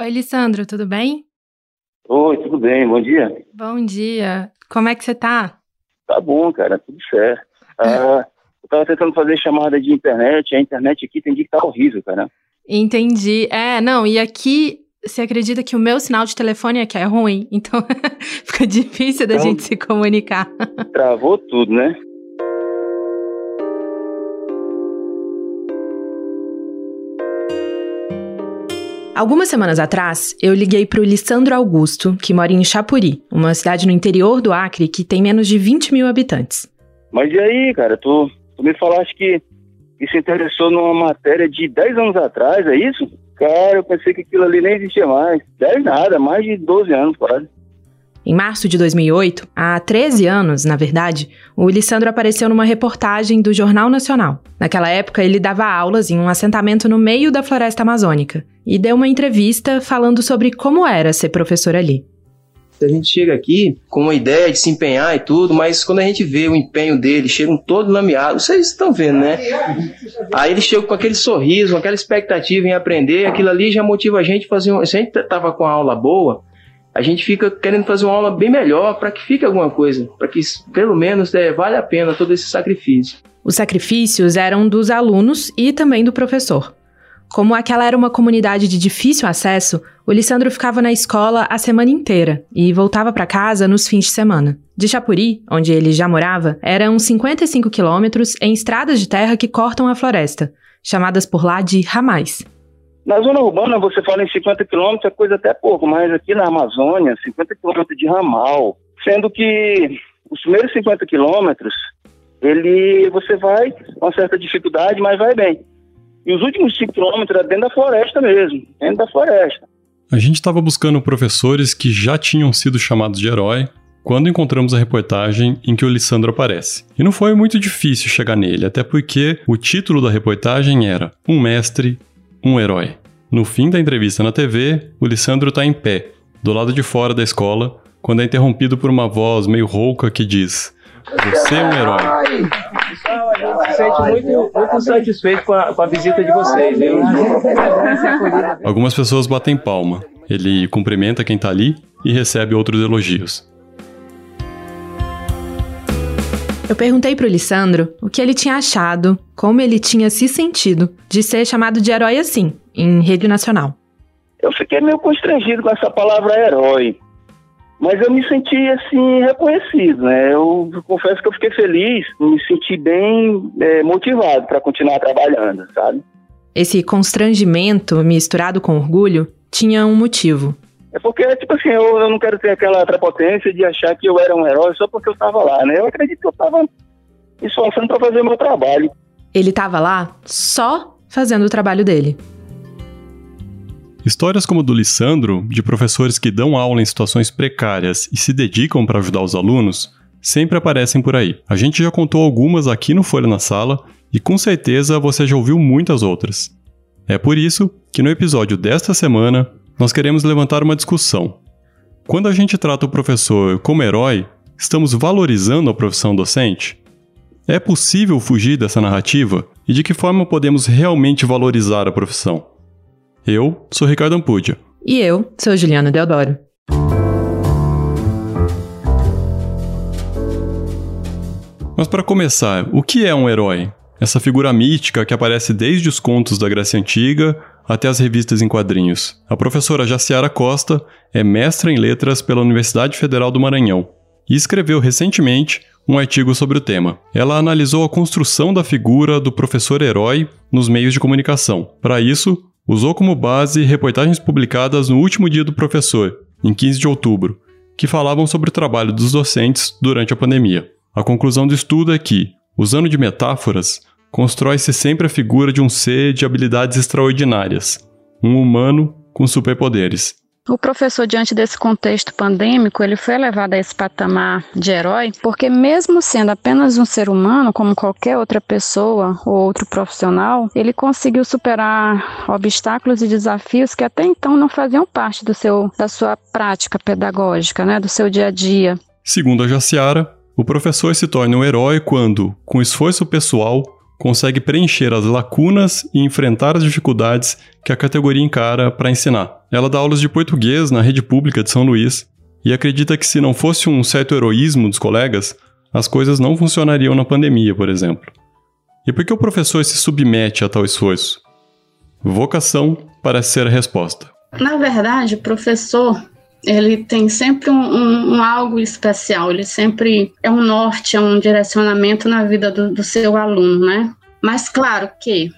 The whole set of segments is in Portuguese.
Oi, Lissandro, tudo bem? Oi, tudo bem, bom dia. Bom dia. Como é que você tá? Tá bom, cara, tudo certo. Ah, eu tava tentando fazer chamada de internet, a internet aqui tem dia que tá horrível, cara. Entendi. É, não, e aqui você acredita que o meu sinal de telefone é que é ruim, então fica difícil da Então- gente se comunicar. Travou tudo, né? Algumas semanas atrás, eu liguei pro Lissandro Augusto, que mora em Chapuri, uma cidade no interior do Acre que tem menos de 20 mil habitantes. Mas e aí, cara, tu, tu me falaste que, que se interessou numa matéria de 10 anos atrás, é isso? Cara, eu pensei que aquilo ali nem existia mais. 10 nada, mais de 12 anos quase. Em março de 2008, há 13 anos, na verdade, o Lissandro apareceu numa reportagem do Jornal Nacional. Naquela época, ele dava aulas em um assentamento no meio da floresta amazônica e deu uma entrevista falando sobre como era ser professor ali. A gente chega aqui com uma ideia de se empenhar e tudo, mas quando a gente vê o empenho dele, chegam todos lameados, vocês estão vendo, né? Aí ele chega com aquele sorriso, aquela expectativa em aprender, aquilo ali já motiva a gente a fazer. Um, se a gente tava com a aula boa, a gente fica querendo fazer uma aula bem melhor para que fique alguma coisa, para que pelo menos é, vale a pena todo esse sacrifício. Os sacrifícios eram dos alunos e também do professor. Como aquela era uma comunidade de difícil acesso, o Lissandro ficava na escola a semana inteira e voltava para casa nos fins de semana. De Chapuri, onde ele já morava, eram 55 quilômetros em estradas de terra que cortam a floresta, chamadas por lá de ramais. Na zona urbana, você fala em 50 quilômetros, é coisa até pouco, mas aqui na Amazônia, 50 quilômetros de ramal. Sendo que os primeiros 50 quilômetros, ele, você vai com certa dificuldade, mas vai bem. E os últimos 5 quilômetros é dentro da floresta mesmo, dentro da floresta. A gente estava buscando professores que já tinham sido chamados de herói quando encontramos a reportagem em que o Lissandro aparece. E não foi muito difícil chegar nele, até porque o título da reportagem era Um Mestre, um Herói. No fim da entrevista na TV, o Lissandro está em pé, do lado de fora da escola, quando é interrompido por uma voz meio rouca que diz: Você é um herói. Pessoal, a gente se sente muito, muito satisfeito com a, com a visita de vocês, viu? Algumas pessoas batem palma. Ele cumprimenta quem tá ali e recebe outros elogios. Eu perguntei pro Lissandro o que ele tinha achado, como ele tinha se sentido de ser chamado de herói assim, em rede nacional. Eu fiquei meio constrangido com essa palavra herói. Mas eu me senti, assim, reconhecido, né? Eu confesso que eu fiquei feliz, me senti bem é, motivado para continuar trabalhando, sabe? Esse constrangimento misturado com orgulho tinha um motivo. É porque, tipo assim, eu, eu não quero ter aquela prepotência de achar que eu era um herói só porque eu estava lá, né? Eu acredito que eu estava me esforçando para fazer o meu trabalho. Ele estava lá só fazendo o trabalho dele. Histórias como a do Lissandro, de professores que dão aula em situações precárias e se dedicam para ajudar os alunos, sempre aparecem por aí. A gente já contou algumas aqui no Folha na Sala e com certeza você já ouviu muitas outras. É por isso que no episódio desta semana nós queremos levantar uma discussão. Quando a gente trata o professor como herói, estamos valorizando a profissão docente? É possível fugir dessa narrativa? E de que forma podemos realmente valorizar a profissão? Eu sou Ricardo Ampudia. E eu sou Juliana Deodoro. Mas para começar, o que é um herói? Essa figura mítica que aparece desde os contos da Grécia Antiga até as revistas em quadrinhos. A professora Jaciara Costa é mestra em letras pela Universidade Federal do Maranhão e escreveu recentemente um artigo sobre o tema. Ela analisou a construção da figura do professor herói nos meios de comunicação. Para isso, usou como base reportagens publicadas no último dia do professor, em 15 de outubro, que falavam sobre o trabalho dos docentes durante a pandemia. A conclusão do estudo é que, usando de metáforas, constrói-se sempre a figura de um ser de habilidades extraordinárias, um humano com superpoderes. O professor, diante desse contexto pandêmico, ele foi elevado a esse patamar de herói, porque mesmo sendo apenas um ser humano, como qualquer outra pessoa ou outro profissional, ele conseguiu superar obstáculos e desafios que até então não faziam parte do seu, da sua prática pedagógica, né, do seu dia a dia. Segundo a Jaciara, o professor se torna um herói quando, com esforço pessoal, consegue preencher as lacunas e enfrentar as dificuldades que a categoria encara para ensinar. Ela dá aulas de português na rede pública de São Luís e acredita que se não fosse um certo heroísmo dos colegas, as coisas não funcionariam na pandemia, por exemplo. E por que o professor se submete a tal esforço? Vocação parece ser a resposta. Na verdade, o professor ele tem sempre um, um, um, algo especial, ele sempre é um norte, é um direcionamento na vida do, do seu aluno, né? Mas claro que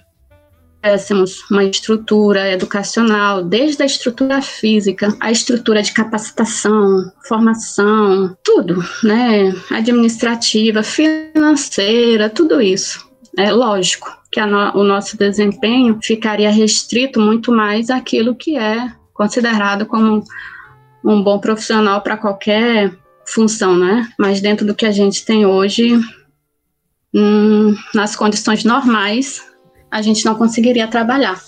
tivéssemos uma estrutura educacional, desde a estrutura física, a estrutura de capacitação, formação, tudo, né? Administrativa, financeira, tudo isso. É lógico que no, o nosso desempenho ficaria restrito muito mais àquilo que é considerado como um bom profissional para qualquer função, né? Mas dentro do que a gente tem hoje, hum, nas condições normais, a gente não conseguiria trabalhar.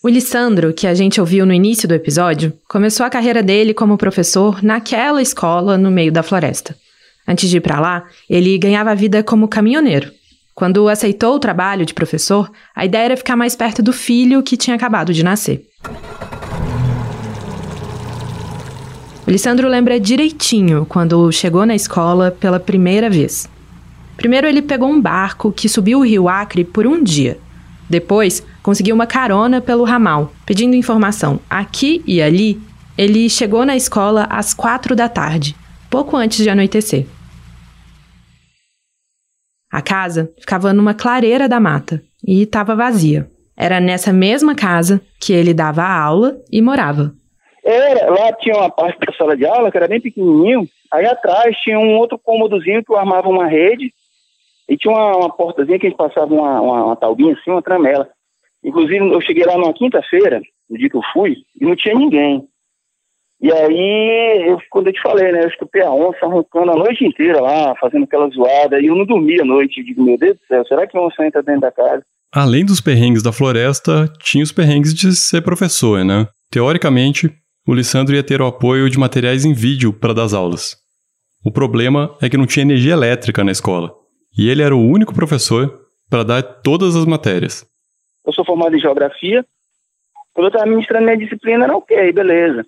O Lissandro, que a gente ouviu no início do episódio, começou a carreira dele como professor naquela escola no meio da floresta. Antes de ir para lá, ele ganhava a vida como caminhoneiro. Quando aceitou o trabalho de professor, a ideia era ficar mais perto do filho que tinha acabado de nascer. O Lissandro lembra direitinho quando chegou na escola pela primeira vez. Primeiro, ele pegou um barco que subiu o rio Acre por um dia. Depois, conseguiu uma carona pelo ramal, pedindo informação aqui e ali. Ele chegou na escola às quatro da tarde, pouco antes de anoitecer. A casa ficava numa clareira da mata e estava vazia. Era nessa mesma casa que ele dava aula e morava. Era, lá tinha uma parte da sala de aula que era bem pequenininho. Aí atrás tinha um outro cômodozinho que eu armava uma rede e tinha uma, uma portazinha que a gente passava uma, uma, uma assim, uma tramela. Inclusive, eu cheguei lá numa quinta-feira, no dia que eu fui, e não tinha ninguém. E aí, eu, quando eu te falei, né, eu escutei a onça roncando a noite inteira lá, fazendo aquela zoada, e eu não dormia à noite. Eu digo, meu Deus do céu, será que a onça entra dentro da casa? Além dos perrengues da floresta, tinha os perrengues de ser professor, né? Teoricamente, o Lissandro ia ter o apoio de materiais em vídeo para dar as aulas. O problema é que não tinha energia elétrica na escola, e ele era o único professor para dar todas as matérias. Eu sou formado em geografia, quando eu estava ministrando minha disciplina era ok, beleza.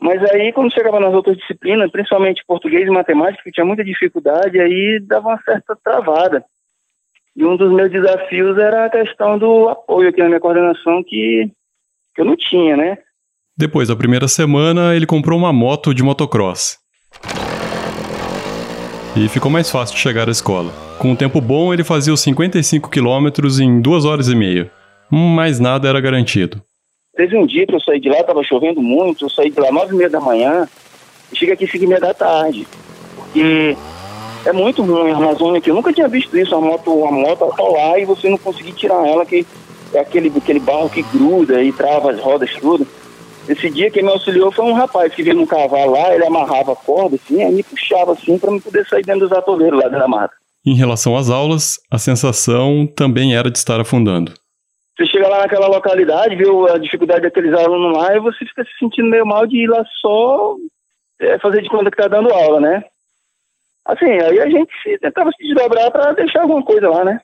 Mas aí, quando chegava nas outras disciplinas, principalmente português e matemática, que tinha muita dificuldade, aí dava uma certa travada. E um dos meus desafios era a questão do apoio aqui na minha coordenação, que, que eu não tinha, né? Depois da primeira semana, ele comprou uma moto de motocross. E ficou mais fácil de chegar à escola. Com um tempo bom, ele fazia os 55 quilômetros em duas horas e meia. Mas nada era garantido. Teve um dia que eu saí de lá, estava chovendo muito, eu saí de lá nove e meia da manhã e cheguei aqui cinco e meia da tarde. Porque é muito ruim a Amazônia aqui. Eu nunca tinha visto isso, a moto, a moto atolar e você não conseguir tirar ela, que é aquele, aquele barro que gruda e trava as rodas tudo. Esse dia quem me auxiliou foi um rapaz que veio num cavalo lá, ele amarrava a corda assim, aí me puxava assim para me poder sair dentro dos atoleiros lá da mata. Em relação às aulas, a sensação também era de estar afundando. Você chega lá naquela localidade, vê a dificuldade daqueles alunos lá e você fica se sentindo meio mal de ir lá só é, fazer de conta que tá dando aula, né? Assim, aí a gente tentava se desdobrar para deixar alguma coisa lá, né?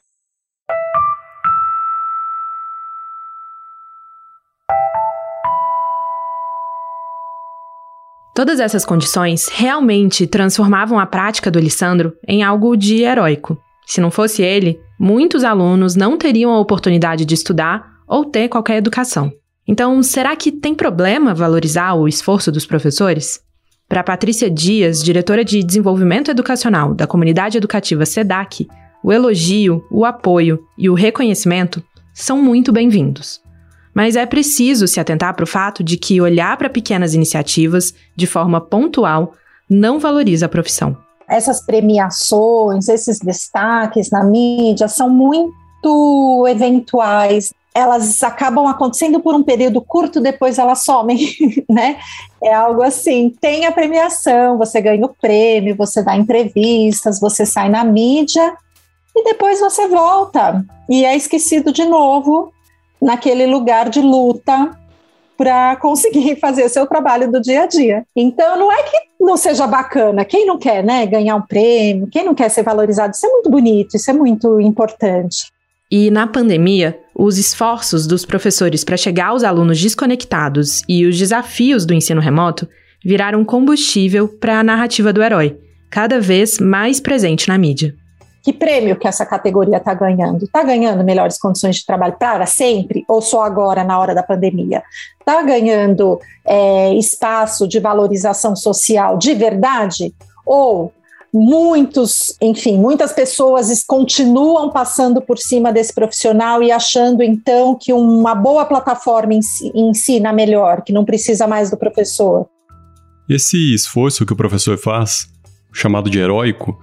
Todas essas condições realmente transformavam a prática do Alessandro em algo de heróico. Se não fosse ele, muitos alunos não teriam a oportunidade de estudar ou ter qualquer educação. Então, será que tem problema valorizar o esforço dos professores? Para Patrícia Dias, diretora de Desenvolvimento Educacional da Comunidade Educativa SEDAC, o elogio, o apoio e o reconhecimento são muito bem-vindos. Mas é preciso se atentar para o fato de que olhar para pequenas iniciativas de forma pontual não valoriza a profissão. Essas premiações, esses destaques na mídia são muito eventuais. Elas acabam acontecendo por um período curto, depois elas somem, né? É algo assim: tem a premiação, você ganha o prêmio, você dá entrevistas, você sai na mídia e depois você volta e é esquecido de novo naquele lugar de luta para conseguir fazer o seu trabalho do dia a dia. Então, não é que não seja bacana. Quem não quer, né, ganhar um prêmio? Quem não quer ser valorizado? Isso é muito bonito, isso é muito importante. E na pandemia, os esforços dos professores para chegar aos alunos desconectados e os desafios do ensino remoto viraram combustível para a narrativa do herói, cada vez mais presente na mídia. Que prêmio que essa categoria está ganhando? Está ganhando melhores condições de trabalho para sempre ou só agora, na hora da pandemia? Está ganhando é, espaço de valorização social de verdade? Ou muitos, enfim, muitas pessoas continuam passando por cima desse profissional e achando então que uma boa plataforma ensina melhor, que não precisa mais do professor? Esse esforço que o professor faz, chamado de heróico,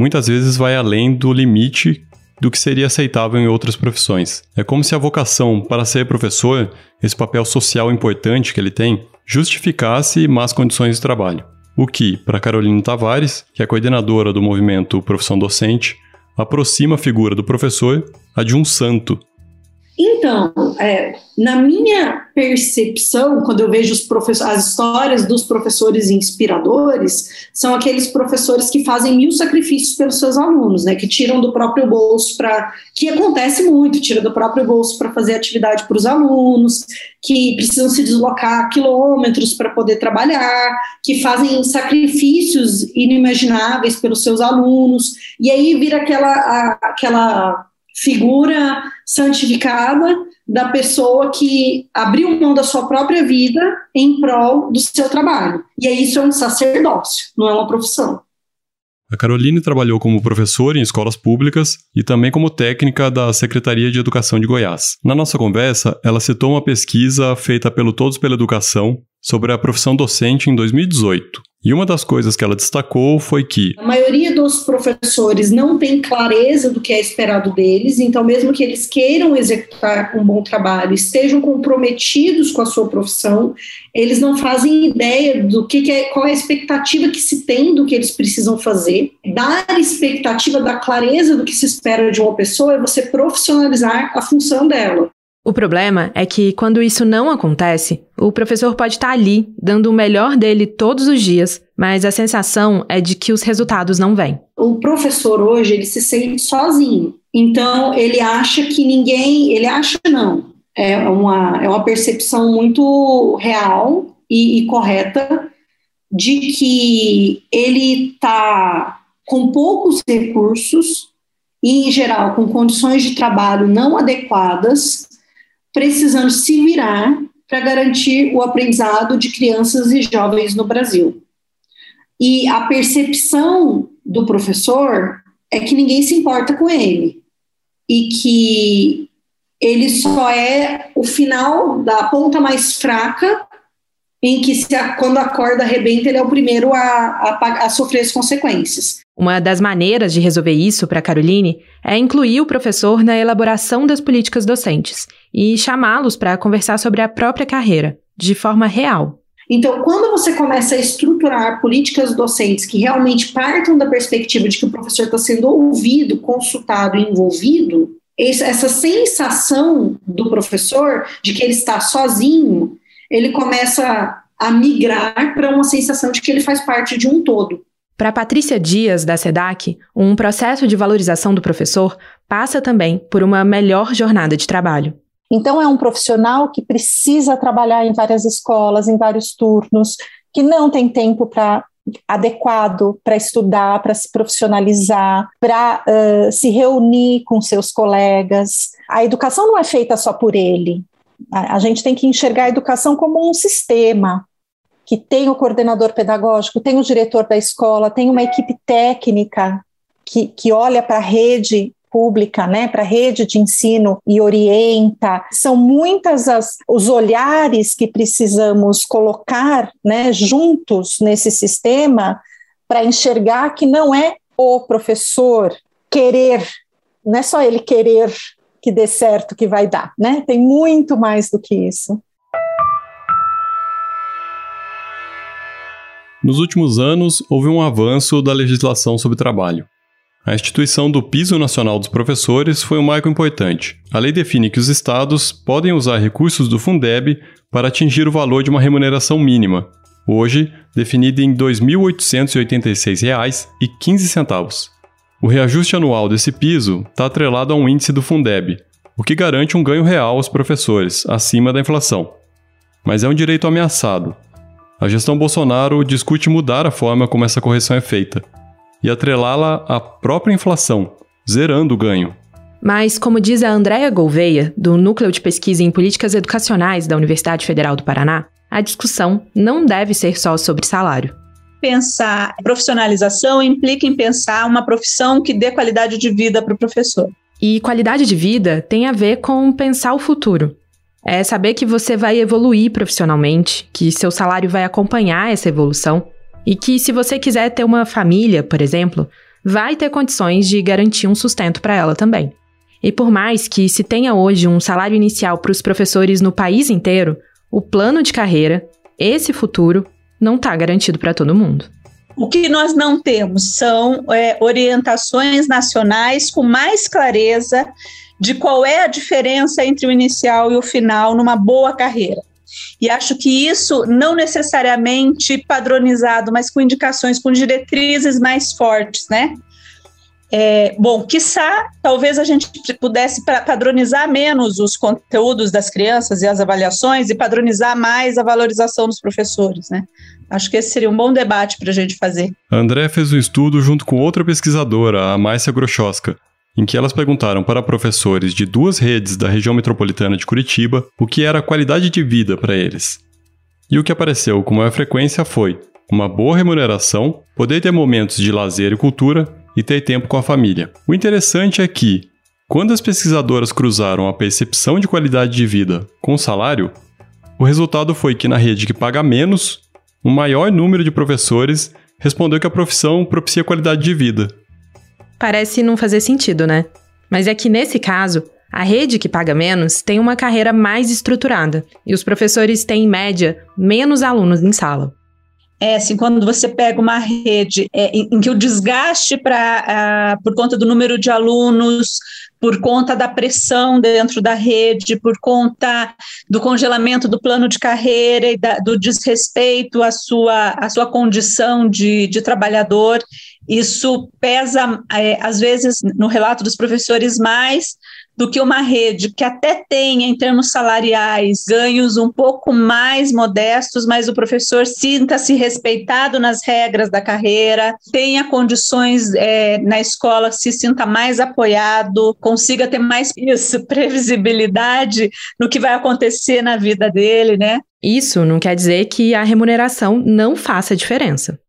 muitas vezes vai além do limite do que seria aceitável em outras profissões. É como se a vocação para ser professor, esse papel social importante que ele tem, justificasse más condições de trabalho. O que, para Carolina Tavares, que é coordenadora do movimento Profissão Docente, aproxima a figura do professor a de um santo então, é, na minha percepção, quando eu vejo as histórias dos professores inspiradores, são aqueles professores que fazem mil sacrifícios pelos seus alunos, né, que tiram do próprio bolso para. que acontece muito, tira do próprio bolso para fazer atividade para os alunos, que precisam se deslocar quilômetros para poder trabalhar, que fazem sacrifícios inimagináveis pelos seus alunos, e aí vira aquela. Aquela figura santificada da pessoa que abriu mão da sua própria vida em prol do seu trabalho. E aí isso é um sacerdócio, não é uma profissão. A Caroline trabalhou como professora em escolas públicas e também como técnica da Secretaria de Educação de Goiás. Na nossa conversa, ela citou uma pesquisa feita pelo Todos pela Educação sobre a profissão docente em 2018. E uma das coisas que ela destacou foi que a maioria dos professores não tem clareza do que é esperado deles, então, mesmo que eles queiram executar um bom trabalho, estejam comprometidos com a sua profissão, eles não fazem ideia do que, que é, qual é a expectativa que se tem do que eles precisam fazer. Dar expectativa da clareza do que se espera de uma pessoa é você profissionalizar a função dela. O problema é que, quando isso não acontece, o professor pode estar ali, dando o melhor dele todos os dias, mas a sensação é de que os resultados não vêm. O professor hoje, ele se sente sozinho. Então, ele acha que ninguém. Ele acha não. É uma, é uma percepção muito real e, e correta de que ele está com poucos recursos e, em geral, com condições de trabalho não adequadas precisando se virar para garantir o aprendizado de crianças e jovens no Brasil. E a percepção do professor é que ninguém se importa com ele e que ele só é o final da ponta mais fraca em que se a, quando a corda arrebenta ele é o primeiro a, a, a sofrer as consequências. Uma das maneiras de resolver isso para Caroline é incluir o professor na elaboração das políticas docentes e chamá-los para conversar sobre a própria carreira, de forma real. Então, quando você começa a estruturar políticas docentes que realmente partam da perspectiva de que o professor está sendo ouvido, consultado e envolvido, essa sensação do professor de que ele está sozinho, ele começa a migrar para uma sensação de que ele faz parte de um todo. Para Patrícia Dias, da SEDAC, um processo de valorização do professor passa também por uma melhor jornada de trabalho. Então, é um profissional que precisa trabalhar em várias escolas, em vários turnos, que não tem tempo para adequado para estudar, para se profissionalizar, para uh, se reunir com seus colegas. A educação não é feita só por ele. A, gente tem que enxergar a educação como um sistema, que tem o coordenador pedagógico, tem o diretor da escola, tem uma equipe técnica que, que olha para a rede pública, né, para a rede de ensino e orienta. São muitas as, os olhares que precisamos colocar, né, juntos nesse sistema para enxergar que não é o professor querer, não é só ele querer que dê certo que vai dar, né? Tem muito mais do que isso. Nos últimos anos, houve um avanço da legislação sobre trabalho. A instituição do Piso Nacional dos Professores foi um marco importante. A lei define que os estados podem usar recursos do Fundeb para atingir o valor de uma remuneração mínima, hoje definida em R$ 2.886,15. O reajuste anual desse piso está atrelado a um índice do Fundeb, o que garante um ganho real aos professores, acima da inflação. Mas é um direito ameaçado. A gestão Bolsonaro discute mudar a forma como essa correção é feita e atrelá-la à própria inflação, zerando o ganho. Mas, como diz a Andréa Gouveia, do Núcleo de Pesquisa em Políticas Educacionais da Universidade Federal do Paraná, a discussão não deve ser só sobre salário. Pensar profissionalização implica em pensar uma profissão que dê qualidade de vida para o professor. E qualidade de vida tem a ver com pensar o futuro. É saber que você vai evoluir profissionalmente, que seu salário vai acompanhar essa evolução e que, se você quiser ter uma família, por exemplo, vai ter condições de garantir um sustento para ela também. E por mais que se tenha hoje um salário inicial para os professores no país inteiro, o plano de carreira, esse futuro, não está garantido para todo mundo. O que nós não temos são é, orientações nacionais com mais clareza de qual é a diferença entre o inicial e o final numa boa carreira. E acho que isso não necessariamente padronizado, mas com indicações, com diretrizes mais fortes, né? É, bom, quiçá, talvez a gente pudesse padronizar menos os conteúdos das crianças e as avaliações e padronizar mais a valorização dos professores, né? Acho que esse seria um bom debate para a gente fazer. A André fez um estudo junto com outra pesquisadora, a Márcia Grochowska, em que elas perguntaram para professores de duas redes da região metropolitana de Curitiba o que era a qualidade de vida para eles. E o que apareceu com maior frequência foi uma boa remuneração, poder ter momentos de lazer e cultura e ter tempo com a família. O interessante é que, quando as pesquisadoras cruzaram a percepção de qualidade de vida com o salário, o resultado foi que na rede que paga menos, um maior número de professores respondeu que a profissão propicia qualidade de vida. Parece não fazer sentido, né? Mas é que nesse caso, a rede que paga menos tem uma carreira mais estruturada e os professores têm, em média, menos alunos em sala. É assim, quando você pega uma rede é, em, em, que o desgaste pra, por conta do número de alunos, por conta da pressão dentro da rede, por conta do congelamento do plano de carreira e da, do desrespeito à sua, à sua condição de, de trabalhador, isso pesa, é, às vezes, no relato dos professores mais do que uma rede que até tenha, em termos salariais, ganhos um pouco mais modestos, mas o professor sinta-se respeitado nas regras da carreira, tenha condições é, na escola, se sinta mais apoiado, consiga ter mais isso, previsibilidade no que vai acontecer na vida dele, né? Isso não quer dizer que a remuneração não faça diferença.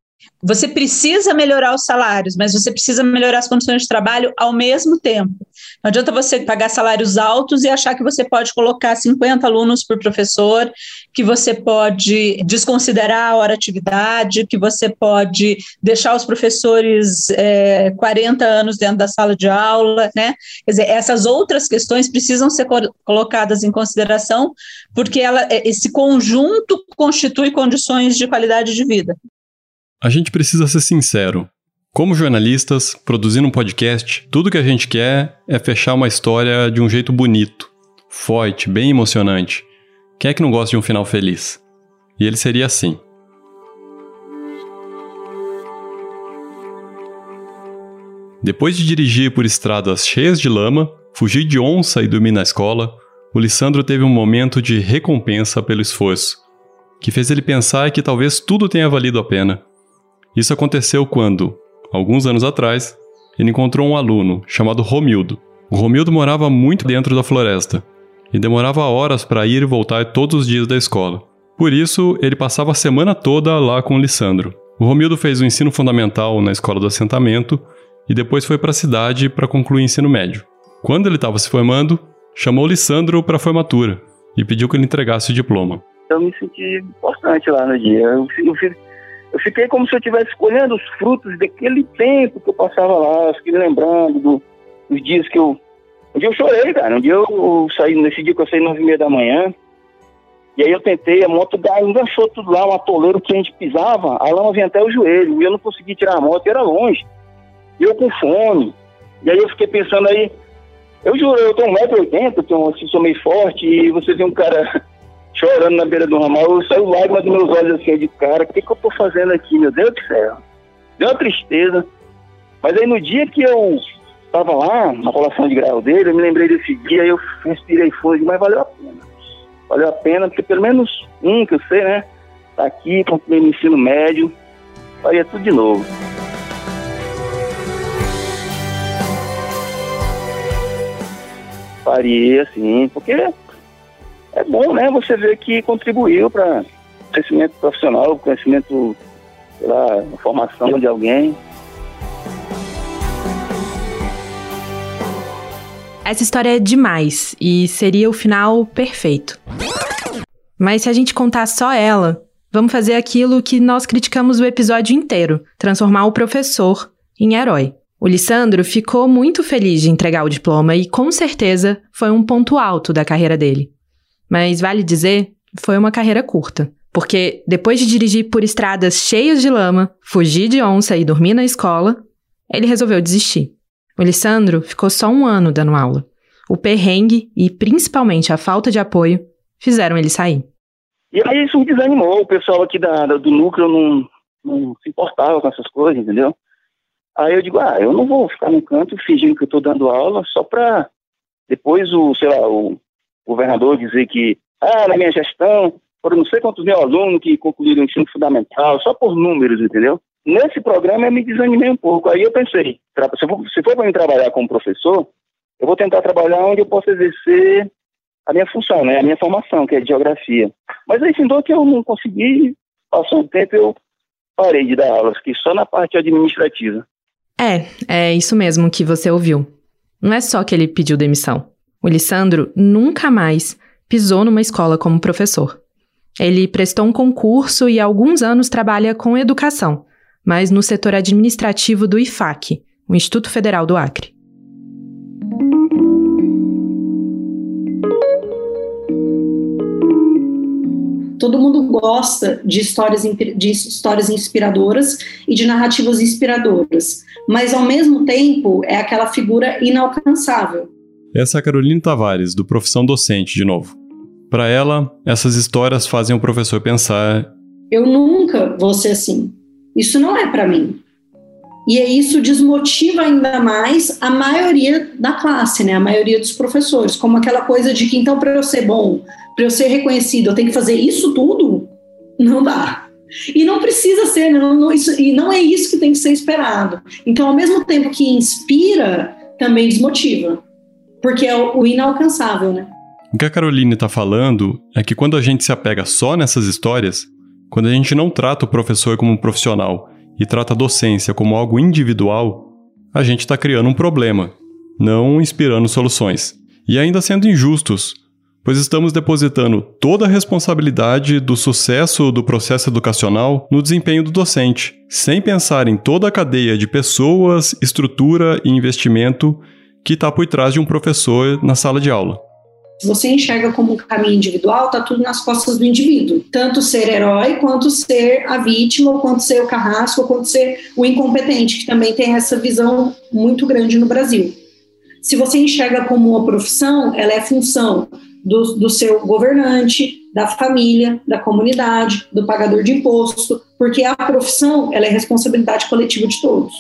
Você precisa melhorar os salários, mas você precisa melhorar as condições de trabalho ao mesmo tempo. Não adianta você pagar salários altos e achar que você pode colocar 50 alunos por professor, que você pode desconsiderar a hora atividade, que você pode deixar os professores é, 40 anos dentro da sala de aula, né? Quer dizer, essas outras questões precisam ser colocadas em consideração, porque ela, esse conjunto constitui condições de qualidade de vida. A gente precisa ser sincero. Como jornalistas, produzindo um podcast, tudo que a gente quer é fechar uma história de um jeito bonito, forte, bem emocionante. Quem é que não gosta de um final feliz? E ele seria assim. Depois de dirigir por estradas cheias de lama, fugir de onça e dormir na escola, o Lissandro teve um momento de recompensa pelo esforço, que fez ele pensar que talvez tudo tenha valido a pena. Isso aconteceu quando, alguns anos atrás, ele encontrou um aluno chamado Romildo. O Romildo morava muito dentro da floresta e demorava horas para ir e voltar todos os dias da escola. Por isso, ele passava a semana toda lá com o Lissandro. O Romildo fez o ensino fundamental na escola do assentamento e depois foi para a cidade para concluir o ensino médio. Quando ele estava se formando, chamou o Lissandro para a formatura e pediu que ele entregasse o diploma. Eu me senti importante lá no dia. Eu, eu, eu fiquei como se eu estivesse colhendo os frutos daquele tempo que eu passava lá, eu fiquei lembrando do, dos dias que eu. Um dia eu chorei, cara. Um dia eu, eu saí, nesse dia que eu saí nove e meia da manhã, e aí eu tentei, a moto enganchou tudo lá, um atoleiro que a gente pisava, a lama vinha até o joelho, e eu não consegui tirar a moto, era longe. E eu com fome. E aí eu fiquei pensando aí, eu juro, eu tenho 1,80m, tenho, assim, sou meio forte, e você vê um cara chorando na beira do ramal, eu saio lágrimas dos meus olhos assim, de cara, o que, que eu tô fazendo aqui, meu Deus do céu? Deu uma tristeza. Mas aí no dia que eu tava lá, na colação de grau dele, eu me lembrei desse dia, eu respirei fundo, mas valeu a pena. Valeu a pena, porque pelo menos um que eu sei, né? Tá aqui, concluí no ensino médio, faria tudo de novo. Faria, sim, porque é bom, né? Você ver que contribuiu para crescimento profissional, conhecimento, lá, formação de alguém. Essa história é demais e seria o final perfeito. Mas se a gente contar só ela, vamos fazer aquilo que nós criticamos o episódio inteiro: transformar o professor em herói. O Lissandro ficou muito feliz de entregar o diploma e, com certeza, foi um ponto alto da carreira dele. Mas vale dizer, foi uma carreira curta. Porque depois de dirigir por estradas cheias de lama, fugir de onça e dormir na escola, ele resolveu desistir. O Lissandro ficou só um ano dando aula. O perrengue e principalmente a falta de apoio fizeram ele sair. E aí isso me desanimou. O pessoal aqui da, do núcleo não, não se importava com essas coisas, entendeu? Aí eu digo, ah, eu não vou ficar no canto fingindo que eu estou dando aula só para depois o, sei lá, o governador dizer que, ah, na minha gestão foram não sei quantos mil alunos que concluíram o ensino fundamental, só por números, entendeu? Nesse programa eu me desanimei um pouco. Aí eu pensei, se for, para mim trabalhar como professor, eu vou tentar trabalhar onde eu possa exercer a minha função, né? A minha formação, que é geografia. Mas aí, findou que eu não consegui, passou um tempo eu parei de dar aulas, fiquei só na parte administrativa. É, é isso mesmo que você ouviu. Não é só que ele pediu demissão. O Lissandro nunca mais pisou numa escola como professor. Ele prestou um concurso e há alguns anos trabalha com educação, mas no setor administrativo do IFAC, o Instituto Federal do Acre. Todo mundo gosta de histórias, de histórias inspiradoras e de narrativas inspiradoras, mas ao mesmo tempo é aquela figura inalcançável. Essa é a Carolina Tavares, do Profissão Docente, de novo. Para ela, essas histórias fazem o professor pensar: eu nunca vou ser assim. Isso não é para mim. E isso desmotiva ainda mais a maioria da classe, né? A maioria dos professores, como aquela coisa de que então para eu ser bom, para eu ser reconhecido, eu tenho que fazer isso tudo? Não dá. E não precisa ser, não, não, isso, e não é isso que tem que ser esperado. Então, ao mesmo tempo que inspira, também desmotiva, porque é o, inalcançável, né? O que a Caroline está falando é que quando a gente se apega só nessas histórias, quando a gente não trata o professor como um profissional e trata a docência como algo individual, a gente está criando um problema, não inspirando soluções. E ainda sendo injustos, pois estamos depositando toda a responsabilidade do sucesso do processo educacional no desempenho do docente, sem pensar em toda a cadeia de pessoas, estrutura e investimento que está por trás de um professor na sala de aula. Se você enxerga como um caminho individual, está tudo nas costas do indivíduo. Tanto ser herói, quanto ser a vítima, quanto ser o carrasco, quanto ser o incompetente, que também tem essa visão muito grande no Brasil. Se você enxerga como uma profissão, ela é função do, do seu governante, da família, da comunidade, do pagador de imposto, porque a profissão ela é responsabilidade coletiva de todos.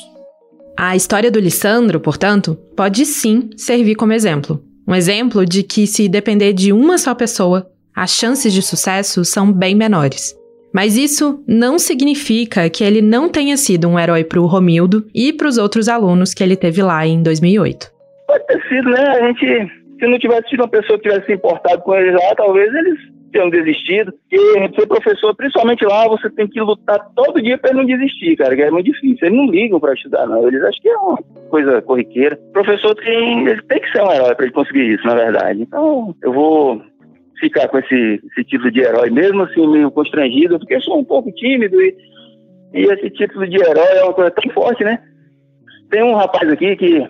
A história do Lissandro, portanto, pode sim servir como exemplo. Um exemplo de que, se depender de uma só pessoa, as chances de sucesso são bem menores. Mas isso não significa que ele não tenha sido um herói para o Romildo e para os outros alunos que ele teve lá em 2008. Pode ter sido, né? A gente se não tivesse sido uma pessoa que tivesse se importado com eles lá, talvez eles tenham desistido. E ser professor, principalmente lá, você tem que lutar todo dia para não desistir, cara, que é muito difícil. Eles não ligam para estudar, não. Eles acham que é uma coisa corriqueira. O professor tem, ele tem que ser um herói para ele conseguir isso, na verdade. Então, eu vou ficar com esse, esse título de herói, mesmo assim, meio constrangido, porque eu sou um pouco tímido e, e esse título de herói é uma coisa tão forte, né? Tem um rapaz aqui que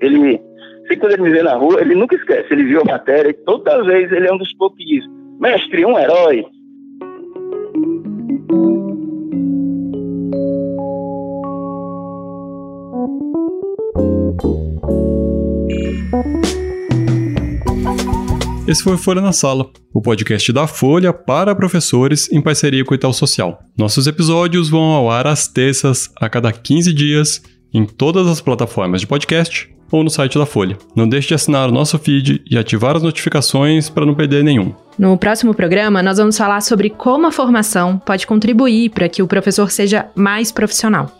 ele Sempre quando ele me vê na rua, ele nunca esquece. Ele viu a matéria e toda vez ele é um dos poucos que diz: Mestre, um herói. Esse foi Folha na Sala, o podcast da Folha para professores em parceria com o Itaú Social. Nossos episódios vão ao ar às terças, a cada 15 dias, em todas as plataformas de podcast ou no site da Folha. Não deixe de assinar o nosso feed e ativar as notificações para não perder nenhum. No próximo programa, nós vamos falar sobre como a formação pode contribuir para que o professor seja mais profissional.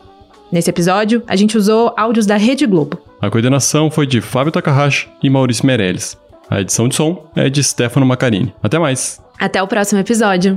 Nesse episódio, a gente usou áudios da Rede Globo. A coordenação foi de Fábio Takahashi e Maurício Meirelles. A edição de som é de Stefano Macarini. Até mais! Até o próximo episódio!